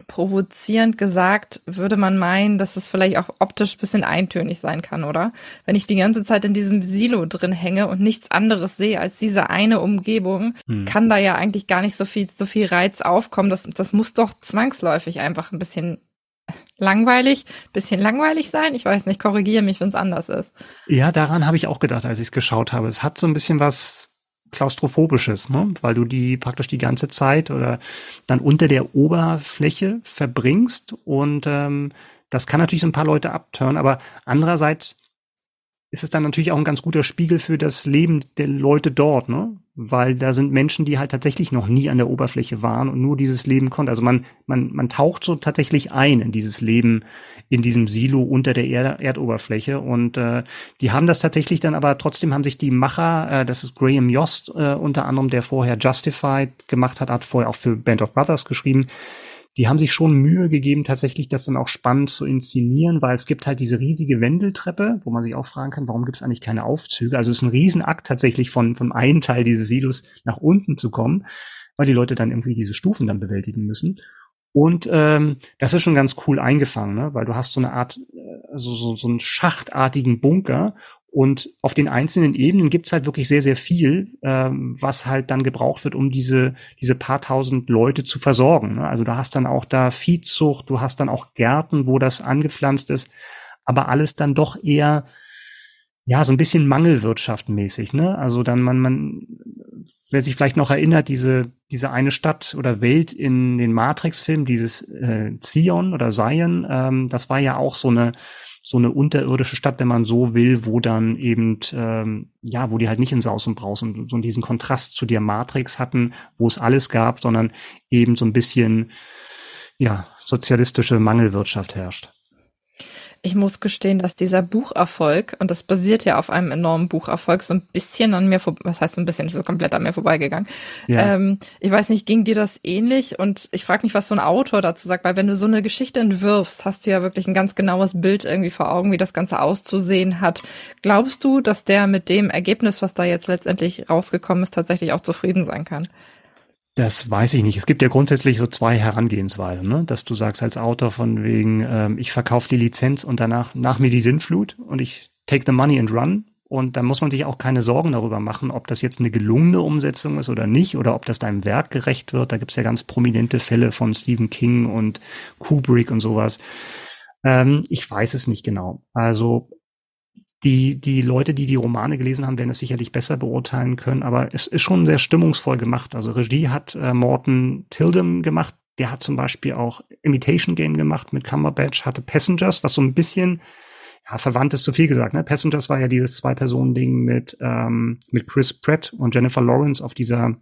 provozierend gesagt, würde man meinen, dass es vielleicht auch optisch bisschen eintönig sein kann, oder? Wenn ich die ganze Zeit in diesem Silo drin hänge und nichts anderes sehe als diese eine Umgebung, hm. kann da ja eigentlich gar nicht so viel, so viel Reiz aufkommen. Das, das muss doch zwangsläufig einfach ein bisschen langweilig, bisschen langweilig sein. Ich weiß nicht, korrigiere mich, wenn es anders ist. Ja, daran habe ich auch gedacht, als ich es geschaut habe. Es hat so ein bisschen was klaustrophobisches, ne? weil du die praktisch die ganze Zeit oder dann unter der Oberfläche verbringst und ähm, das kann natürlich so ein paar Leute abtören, aber andererseits ist es dann natürlich auch ein ganz guter Spiegel für das Leben der Leute dort, ne? Weil da sind Menschen, die halt tatsächlich noch nie an der Oberfläche waren und nur dieses Leben konnten. Also man, man, man taucht so tatsächlich ein in dieses Leben, in diesem Silo unter der Erd Erdoberfläche. Und äh, die haben das tatsächlich dann aber trotzdem haben sich die Macher, äh, das ist Graham Yost äh, unter anderem, der vorher Justified gemacht hat, hat vorher auch für Band of Brothers geschrieben, die haben sich schon Mühe gegeben, tatsächlich das dann auch spannend zu inszenieren, weil es gibt halt diese riesige Wendeltreppe, wo man sich auch fragen kann, warum gibt es eigentlich keine Aufzüge? Also es ist ein Riesenakt tatsächlich von, von einem Teil dieses Silos nach unten zu kommen, weil die Leute dann irgendwie diese Stufen dann bewältigen müssen. Und ähm, das ist schon ganz cool eingefangen, ne? weil du hast so eine Art, also so, so einen schachtartigen Bunker und auf den einzelnen Ebenen gibt's halt wirklich sehr, sehr viel, ähm, was halt dann gebraucht wird, um diese, diese paar tausend Leute zu versorgen. Ne? Also du hast dann auch da Viehzucht, du hast dann auch Gärten, wo das angepflanzt ist, aber alles dann doch eher, ja, so ein bisschen Mangelwirtschaftmäßig, ne? Also dann man, man, wer sich vielleicht noch erinnert, diese, diese eine Stadt oder Welt in den Matrix-Filmen, dieses äh, Zion oder Zion, ähm, das war ja auch so eine, so eine unterirdische Stadt, wenn man so will, wo dann eben, ähm, ja, wo die halt nicht in Saus und Braus und so diesen Kontrast zu der Matrix hatten, wo es alles gab, sondern eben so ein bisschen, ja, sozialistische Mangelwirtschaft herrscht. Ich muss gestehen, dass dieser Bucherfolg, und das basiert ja auf einem enormen Bucherfolg, so ein bisschen an mir vorbei, was heißt so ein bisschen, das ist komplett an mir vorbeigegangen. Ja. Ähm, ich weiß nicht, ging dir das ähnlich? Und ich frage mich, was so ein Autor dazu sagt, weil wenn du so eine Geschichte entwirfst, hast du ja wirklich ein ganz genaues Bild irgendwie vor Augen, wie das Ganze auszusehen hat. Glaubst du, dass der mit dem Ergebnis, was da jetzt letztendlich rausgekommen ist, tatsächlich auch zufrieden sein kann? Das weiß ich nicht. Es gibt ja grundsätzlich so zwei Herangehensweisen, ne? dass du sagst als Autor von wegen, ähm, ich verkaufe die Lizenz und danach nach mir die Sinnflut und ich take the money and run. Und dann muss man sich auch keine Sorgen darüber machen, ob das jetzt eine gelungene Umsetzung ist oder nicht, oder ob das deinem Werk gerecht wird. Da gibt's ja ganz prominente Fälle von Stephen King und Kubrick und sowas. Ähm, ich weiß es nicht genau. Also die, die Leute, die die Romane gelesen haben, werden es sicherlich besser beurteilen können, aber es ist schon sehr stimmungsvoll gemacht. Also Regie hat äh, Morton Tildum gemacht. Der hat zum Beispiel auch Imitation Game gemacht mit Cumberbatch, hatte Passengers, was so ein bisschen, ja, verwandt ist zu viel gesagt, ne? Passengers war ja dieses Zwei-Personen-Ding mit, ähm, mit Chris Pratt und Jennifer Lawrence auf dieser,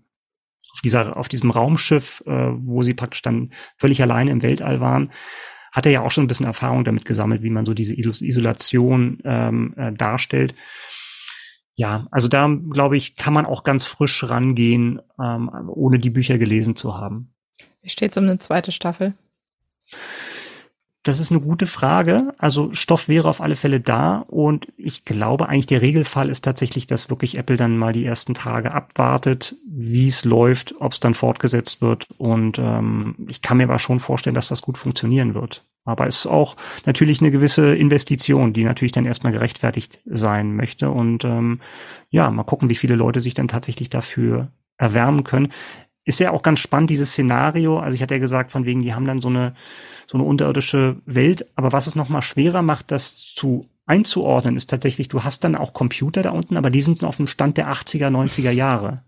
auf dieser, auf diesem Raumschiff, äh, wo sie praktisch dann völlig alleine im Weltall waren hat er ja auch schon ein bisschen Erfahrung damit gesammelt, wie man so diese Isolation ähm, äh, darstellt. Ja, also da glaube ich, kann man auch ganz frisch rangehen, ähm, ohne die Bücher gelesen zu haben. Wie steht's um eine zweite Staffel? Das ist eine gute Frage. Also Stoff wäre auf alle Fälle da und ich glaube eigentlich der Regelfall ist tatsächlich, dass wirklich Apple dann mal die ersten Tage abwartet, wie es läuft, ob es dann fortgesetzt wird und ähm, ich kann mir aber schon vorstellen, dass das gut funktionieren wird. Aber es ist auch natürlich eine gewisse Investition, die natürlich dann erstmal gerechtfertigt sein möchte und ähm, ja, mal gucken, wie viele Leute sich dann tatsächlich dafür erwärmen können ist ja auch ganz spannend, dieses Szenario. Also ich hatte ja gesagt, von wegen, die haben dann so eine, so eine unterirdische Welt. Aber was es nochmal schwerer macht, das zu einzuordnen, ist tatsächlich, du hast dann auch Computer da unten, aber die sind auf dem Stand der 80er, 90er Jahre.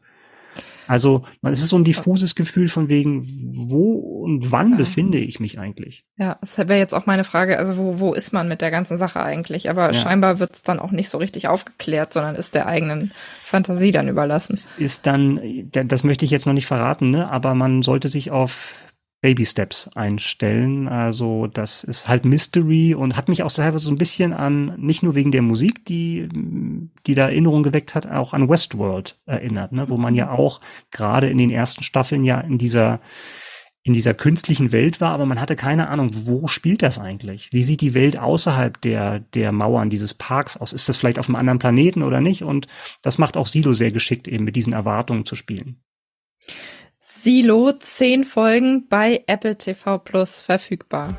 Also es ist so ein diffuses Gefühl von wegen, wo und wann ja. befinde ich mich eigentlich? Ja, das wäre jetzt auch meine Frage, also wo, wo ist man mit der ganzen Sache eigentlich? Aber ja. scheinbar wird es dann auch nicht so richtig aufgeklärt, sondern ist der eigenen Fantasie dann überlassen. Ist dann, das möchte ich jetzt noch nicht verraten, ne? aber man sollte sich auf Baby Steps einstellen. Also das ist halt Mystery und hat mich auch teilweise so ein bisschen an, nicht nur wegen der Musik, die, die da Erinnerung geweckt hat, auch an Westworld erinnert, ne? wo man ja auch gerade in den ersten Staffeln ja in dieser in dieser künstlichen Welt war, aber man hatte keine Ahnung, wo spielt das eigentlich? Wie sieht die Welt außerhalb der, der Mauern dieses Parks aus? Ist das vielleicht auf einem anderen Planeten oder nicht? Und das macht auch Silo sehr geschickt, eben mit diesen Erwartungen zu spielen. Silo, zehn Folgen bei Apple TV Plus verfügbar.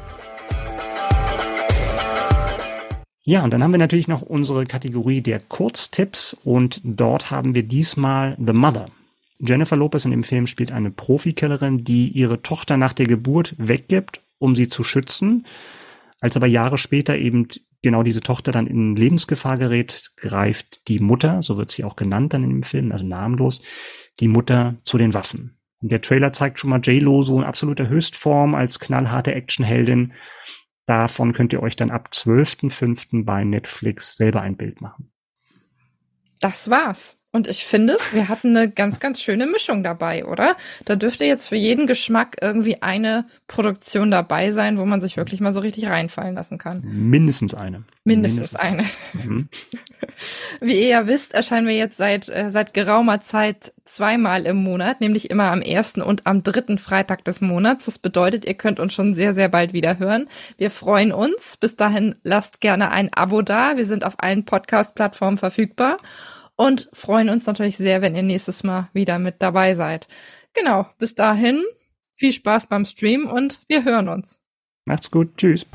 Ja, und dann haben wir natürlich noch unsere Kategorie der Kurztipps und dort haben wir diesmal The Mother. Jennifer Lopez in dem Film spielt eine Profikillerin, die ihre Tochter nach der Geburt weggibt, um sie zu schützen. Als aber Jahre später eben genau diese Tochter dann in Lebensgefahr gerät, greift die Mutter, so wird sie auch genannt dann in dem Film, also namenlos, die Mutter zu den Waffen. Und der Trailer zeigt schon mal J-Lo so in absoluter Höchstform als knallharte Actionheldin. Davon könnt ihr euch dann ab 12.05. bei Netflix selber ein Bild machen. Das war's. Und ich finde, wir hatten eine ganz, ganz schöne Mischung dabei, oder? Da dürfte jetzt für jeden Geschmack irgendwie eine Produktion dabei sein, wo man sich wirklich mal so richtig reinfallen lassen kann. Mindestens eine. Mindestens, Mindestens eine. Mhm. Wie ihr ja wisst, erscheinen wir jetzt seit, äh, seit geraumer Zeit zweimal im Monat, nämlich immer am ersten und am dritten Freitag des Monats. Das bedeutet, ihr könnt uns schon sehr, sehr bald wieder hören. Wir freuen uns. Bis dahin lasst gerne ein Abo da. Wir sind auf allen Podcast-Plattformen verfügbar und freuen uns natürlich sehr, wenn ihr nächstes Mal wieder mit dabei seid. Genau, bis dahin viel Spaß beim Stream und wir hören uns. Macht's gut, tschüss.